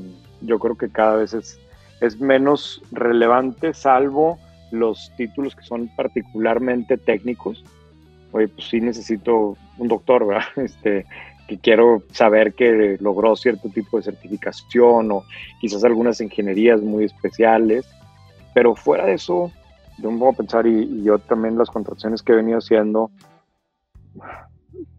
yo creo que cada vez es, es menos relevante, salvo los títulos que son particularmente técnicos oye, pues sí necesito un doctor, ¿verdad? *laughs* Este, que quiero saber que logró cierto tipo de certificación o quizás algunas ingenierías muy especiales, pero fuera de eso, yo me a pensar y, yo también las contrataciones que he venido haciendo,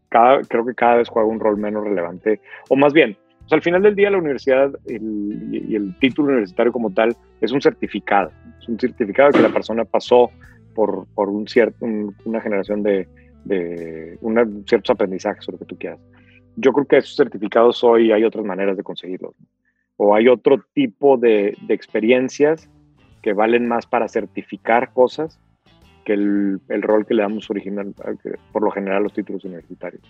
cada, creo que cada vez juega un rol menos relevante, o más bien, pues al final del día la universidad y el título universitario como tal es un certificado, es un certificado que la persona pasó por, por un cierto, una generación de, de ciertos aprendizajes o lo que tú quieras. Yo creo que esos certificados hoy hay otras maneras de conseguirlos. O hay otro tipo de, de, experiencias que valen más para certificar cosas que el, el rol que le damos original, por lo general, a los títulos universitarios.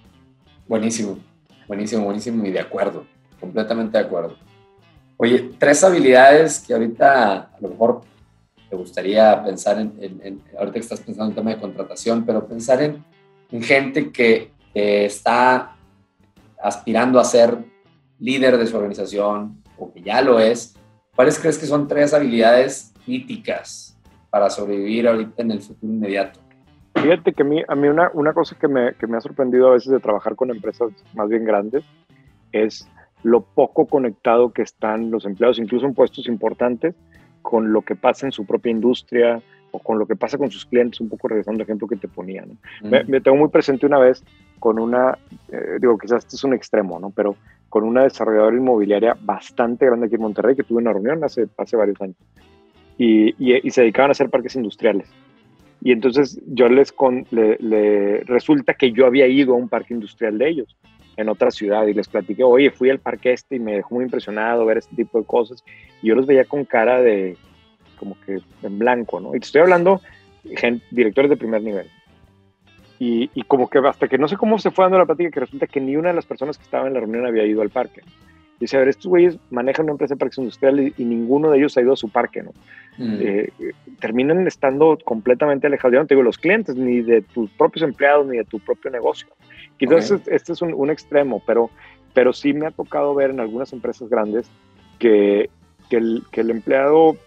Buenísimo, buenísimo, buenísimo y de acuerdo, completamente de acuerdo. Oye, tres habilidades que ahorita a lo mejor te gustaría pensar en, en, ahorita que estás pensando en tema de contratación, pero pensar en gente que, está aspirando a ser líder de su organización o que ya lo es, ¿cuáles crees que son tres habilidades críticas para sobrevivir ahorita en el futuro inmediato? Fíjate que a mí, a mí una, una cosa que me, que me ha sorprendido a veces de trabajar con empresas más bien grandes es lo poco conectado que están los empleados, incluso en puestos importantes, con lo que pasa en su propia industria, con lo que pasa con sus clientes, un poco regresando al ejemplo que te ponía. me, tengo muy presente una vez con una, eh, digo, quizás este es un extremo, ¿no? Pero con una desarrolladora inmobiliaria bastante grande aquí en Monterrey, que tuve una reunión hace, hace varios años, y, y, se dedicaban a hacer parques industriales. Y entonces yo les con, le, resulta que yo había ido a un parque industrial de ellos en otra ciudad y les platiqué, oye, fui al parque este y me dejó muy impresionado ver este tipo de cosas. Y yo los veía con cara de, como que en blanco, ¿no? Y te estoy hablando gente, directores de primer nivel. Y, y, como que hasta que no sé cómo se fue dando la plática, que resulta que ni una de las personas que estaba en la reunión había ido al parque. Dice, a ver, estos güeyes manejan una empresa de parques industriales y, ninguno de ellos ha ido a su parque, ¿no? Mm. Eh, terminan estando completamente alejados, ya no te digo los clientes, ni de tus propios empleados, ni de tu propio negocio. Quizás este, es un, extremo, pero, pero sí me ha tocado ver en algunas empresas grandes que, que, el, que el empleado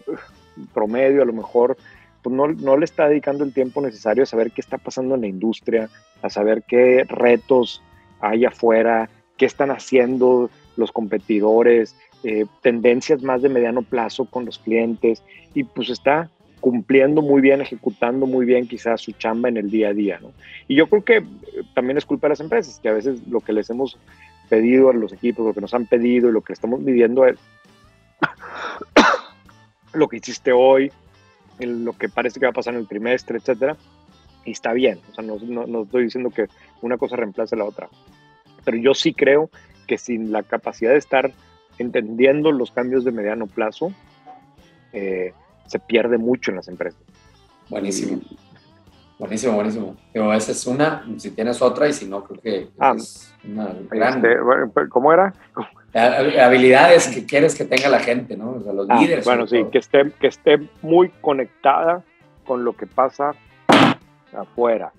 promedio a lo mejor pues no, no, le está dedicando el tiempo necesario a saber qué está pasando en la industria, a saber qué retos hay afuera, qué están haciendo los competidores, eh, tendencias más de mediano plazo con los clientes y pues está cumpliendo muy bien, ejecutando muy bien quizás su chamba en el día a día. ¿no? Y yo creo que eh, también es culpa de las empresas, que a veces lo que les hemos pedido a los equipos, lo que nos han pedido y lo que estamos midiendo es lo que hiciste hoy, lo que parece que va a pasar en el trimestre, etcétera, y está bien. O sea, no, no, estoy diciendo que una cosa reemplace la otra. Pero yo sí creo que sin la capacidad de estar entendiendo los cambios de mediano plazo, eh, se pierde mucho en las empresas. Buenísimo. Buenísimo, buenísimo. esa es una, si tienes otra y si no, creo que ah, es una gran... Este, ¿Cómo era? Habilidades que quieres que tenga la gente, ¿no? O sea, los ah, líderes. Bueno, sí, que esté, que esté muy conectada con lo que pasa afuera.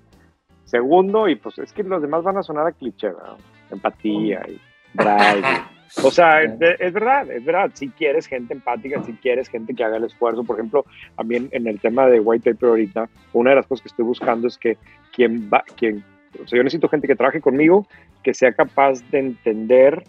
Segundo, y pues es que los demás van a sonar a cliché, ¿verdad? Empatía y drive. *laughs* O sea, es, verdad, es verdad. Si quieres gente empática, si quieres gente que haga el esfuerzo. Por ejemplo, también en el tema de White Paper ahorita, una de las cosas que estoy buscando es que quien va, quien, o sea, yo necesito gente que trabaje conmigo, que sea capaz de entender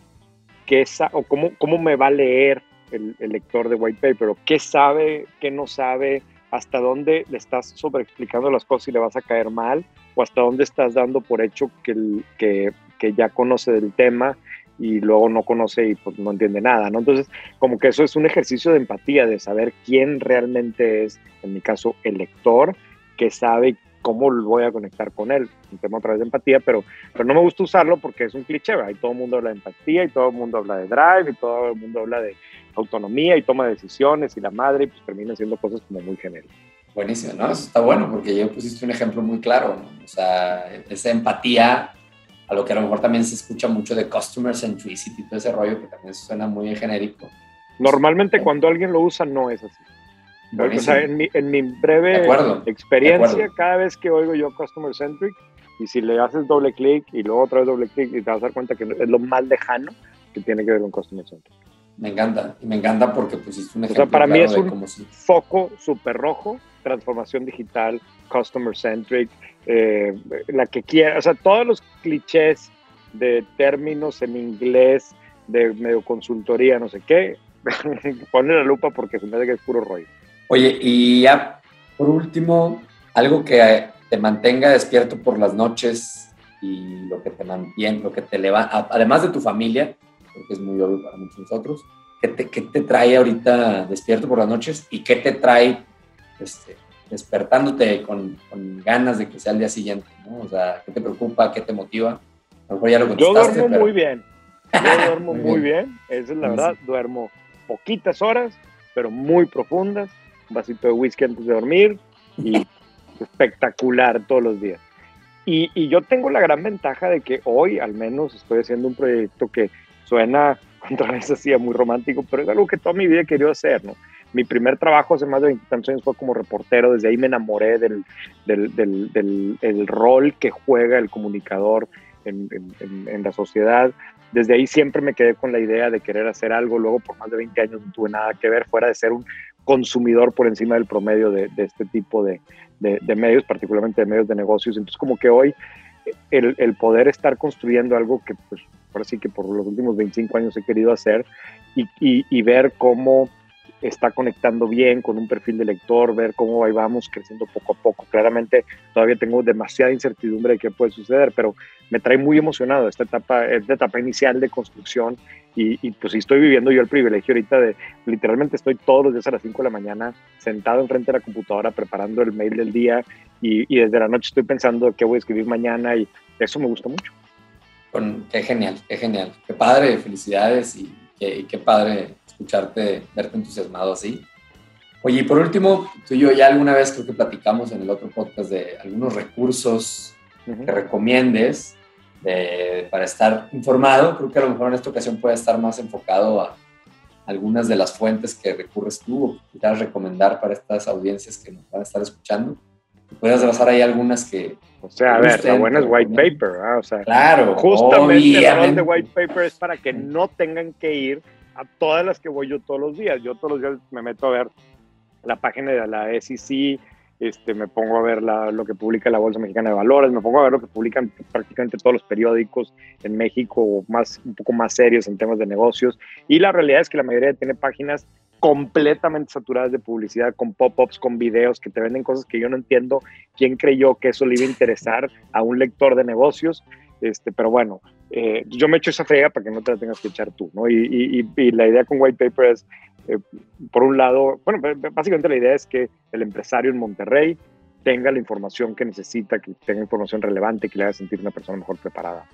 qué o cómo, cómo me va a leer el, lector de White Paper, o qué sabe, qué no sabe, hasta dónde le estás sobreexplicando las cosas y le vas a caer mal, o hasta dónde estás dando por hecho que, que, que ya conoce del tema y luego no conoce y pues no entiende nada, ¿no? Entonces, como que eso es un ejercicio de empatía, de saber quién realmente es, en mi caso, el lector, que sabe cómo voy a conectar con él. Un tema a través de empatía, pero, pero no me gusta usarlo porque es un cliché, ¿verdad? Y todo el mundo habla de empatía y todo el mundo habla de drive y todo el mundo habla de autonomía y toma de decisiones y la madre, y pues termina siendo cosas como muy genéricas. Buenísimo, ¿no? Eso está bueno porque yo pusiste un ejemplo muy claro, ¿no? O sea, esa empatía a lo que a lo mejor también se escucha mucho de customer centricity, todo ese rollo que también suena muy genérico. Normalmente cuando alguien lo usa no es así. O sea, en mi, en mi breve experiencia, cada vez que oigo yo customer centric, y si le haces doble clic y luego otra vez doble clic y te vas a dar cuenta que es lo más lejano que tiene que ver con customer centric. Me encanta, y me encanta porque pusiste un ejemplo. O sea, para mí es un foco súper rojo, transformación digital, customer centric, eh, la que quiera, o sea, todos los clichés de términos en inglés, de medio consultoría, no sé qué, *laughs* ponen la lupa porque se me hace que es puro rollo. Oye, y ya por último, algo que te mantenga despierto por las noches y lo que te mantiene, lo que te levanta, además de tu familia, porque es muy obvio para muchos nosotros, ¿qué te, qué te trae ahorita despierto por las noches y qué te trae este, despertándote con, ganas de que sea el día siguiente, ¿no? O sea, ¿qué te preocupa? ¿Qué te motiva? A lo mejor ya lo contestaste, Yo duermo muy bien. Yo duermo *laughs* muy bien. Esa es la verdad. Duermo poquitas horas, pero muy profundas. Vasito de whisky antes de dormir y *laughs* espectacular todos los días. Y, y, yo tengo la gran ventaja de que hoy al menos estoy haciendo un proyecto que suena *laughs* otra vez así muy romántico, pero es algo que toda mi vida he querido hacer, ¿no? mi primer trabajo hace más de 20 años fue como reportero, desde ahí me enamoré del, del, del, del rol que juega el comunicador en, en, en, la sociedad. Desde ahí siempre me quedé con la idea de querer hacer algo, luego por más de 20 años no tuve nada que ver fuera de ser un consumidor por encima del promedio de, este tipo de, medios, particularmente de medios de negocios. Entonces como que hoy el, el poder estar construyendo algo que pues ahora sí que por los últimos 25 años he querido hacer y ver cómo está conectando bien con un perfil de lector, ver cómo ahí vamos creciendo poco a poco. Claramente todavía tengo demasiada incertidumbre de qué puede suceder, pero me trae muy emocionado esta etapa, esta etapa inicial de construcción y, y pues estoy viviendo yo el privilegio ahorita de literalmente estoy todos los días a las 5 de la mañana sentado enfrente de la computadora preparando el mail del día y, y desde la noche estoy pensando qué voy a escribir mañana y eso me gusta mucho. qué genial, qué genial, qué padre, felicidades y qué, qué padre escucharte, verte entusiasmado así. Oye, y por último, tú y yo ya alguna vez creo que platicamos en el otro podcast de algunos recursos que recomiendes para estar informado. Creo que a lo mejor en esta ocasión puede estar más enfocado a algunas de las fuentes que recurres tú o quieras recomendar para estas audiencias que nos van a estar escuchando. Puedes basar ahí algunas que... O sea, a ver, la buena es white paper, O sea, claro, justamente el rol de white paper es para que no tengan que ir a todas las que voy yo todos los días. Yo todos los días me meto a ver la página de la SEC, este, me pongo a ver lo que publica la Bolsa Mexicana de Valores, me pongo a ver lo que publican prácticamente todos los periódicos en México, más, un poco más serios en temas de negocios. Y la realidad es que la mayoría tiene páginas completamente saturadas de publicidad, con pop-ups, con videos que te venden cosas que yo no entiendo quién creyó que eso le iba a interesar a un lector de negocios. Este, pero bueno, eh, yo me echo esa frega para que no te la tengas que echar tú, ¿no? Y, y la idea con White Paper es eh, por un lado, bueno, básicamente la idea es que el empresario en Monterrey tenga la información que necesita, que tenga información relevante, que le haga sentir una persona mejor preparada.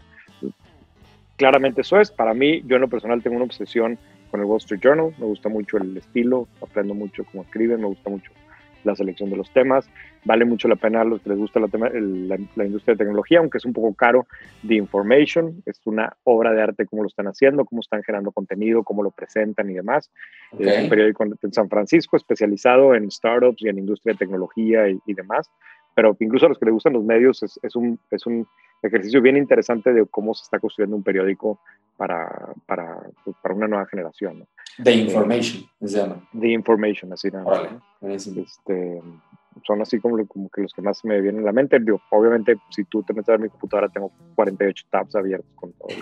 Claramente eso es. Para mí, yo en lo personal tengo una obsesión con el Wall Street Journal. Me gusta mucho el estilo, aprendo mucho cómo escriben, me gusta mucho la selección de los temas. Vale mucho la pena a los que les gusta la, la, industria de tecnología, aunque es un poco caro. The Information es una obra de arte, cómo lo están haciendo, cómo están generando contenido, cómo lo presentan y demás. Es un periódico en San Francisco especializado en startups y en industria de tecnología y, demás. Pero incluso a los que les gustan los medios es, es, un, es un ejercicio bien interesante de cómo se está construyendo un periódico para, para, pues, para una nueva generación. ¿no? The Information, se llama. The Information, así nada. este, son así como, como, que los que más me vienen a la mente. obviamente, si tú te metes a mi computadora, tengo 48 tabs abiertos con todos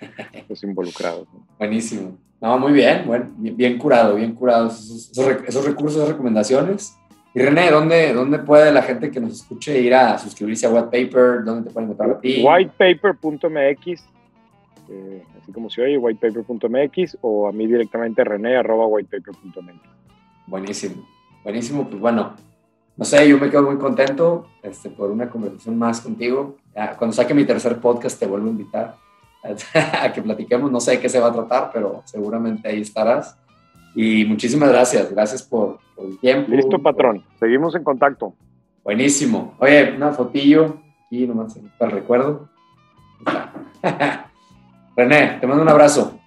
*laughs* los involucrados. Buenísimo. No, muy bien, bueno, bien, curado, bien curado esos, esos, recursos, esas recomendaciones. Y René, ¿dónde, ¿dónde puede la gente que nos escuche ir a suscribirse a White Paper? ¿Dónde te pueden encontrar a ti? Whitepaper.mx eh, así como se oye, whitepaper.mx o a mí directamente rené arroba whitepaper.mx. Buenísimo, buenísimo, pues bueno, no sé, yo me quedo muy contento este, por una conversación más contigo. Cuando saque mi tercer podcast te vuelvo a invitar *laughs* a que platiquemos, no sé de qué se va a tratar, pero seguramente ahí estarás. Y muchísimas gracias, gracias por, el tiempo. Listo, patrón, seguimos en contacto. Buenísimo. Oye, una fotillo aquí nomás para el recuerdo. *laughs* René, te mando un abrazo.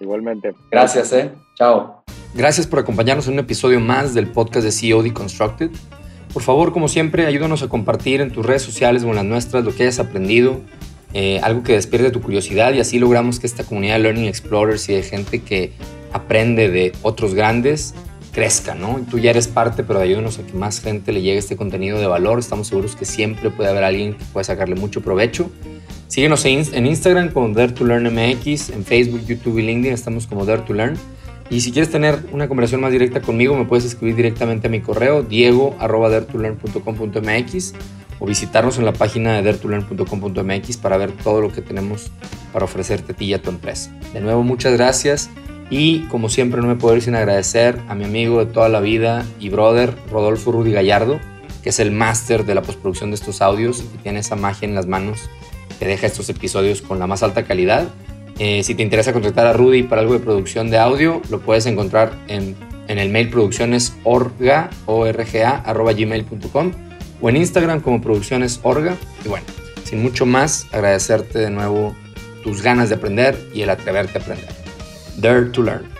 Igualmente. Gracias, eh. Chao. Gracias por acompañarnos en un episodio más del podcast de CEO Deconstructed. Por favor, como siempre, ayúdanos a compartir en tus redes sociales o en las nuestras lo que hayas aprendido, eh, algo que despierte tu curiosidad y así logramos que esta comunidad de Learning Explorers y de gente que aprende de otros grandes crezca, ¿no? tú ya eres parte, pero ayúdanos a que más gente le llegue este contenido de valor. Estamos seguros que siempre puede haber alguien que pueda sacarle mucho provecho. Síguenos en Instagram como Dare to Learn MX, en Facebook, YouTube y LinkedIn estamos como Dare to Learn. Y si quieres tener una conversación más directa conmigo, me puedes escribir directamente a mi correo diego.daretolearn.com.mx o visitarnos en la página de daretolearn.com.mx para ver todo lo que tenemos para ofrecerte a ti y a tu empresa. De nuevo, muchas gracias y como siempre no me puedo ir sin agradecer a mi amigo de toda la vida y brother Rodolfo Rudy Gallardo, que es el máster de la postproducción de estos audios y tiene esa magia en las manos que deja estos episodios con la más alta calidad. Eh, si te interesa contactar a Rudy para algo de producción de audio, lo puedes encontrar en, en el mail producciones orga, arroba gmail.com o en Instagram como producciones orga. Y bueno, sin mucho más, agradecerte de nuevo tus ganas de aprender y el atreverte a aprender. Dare to learn.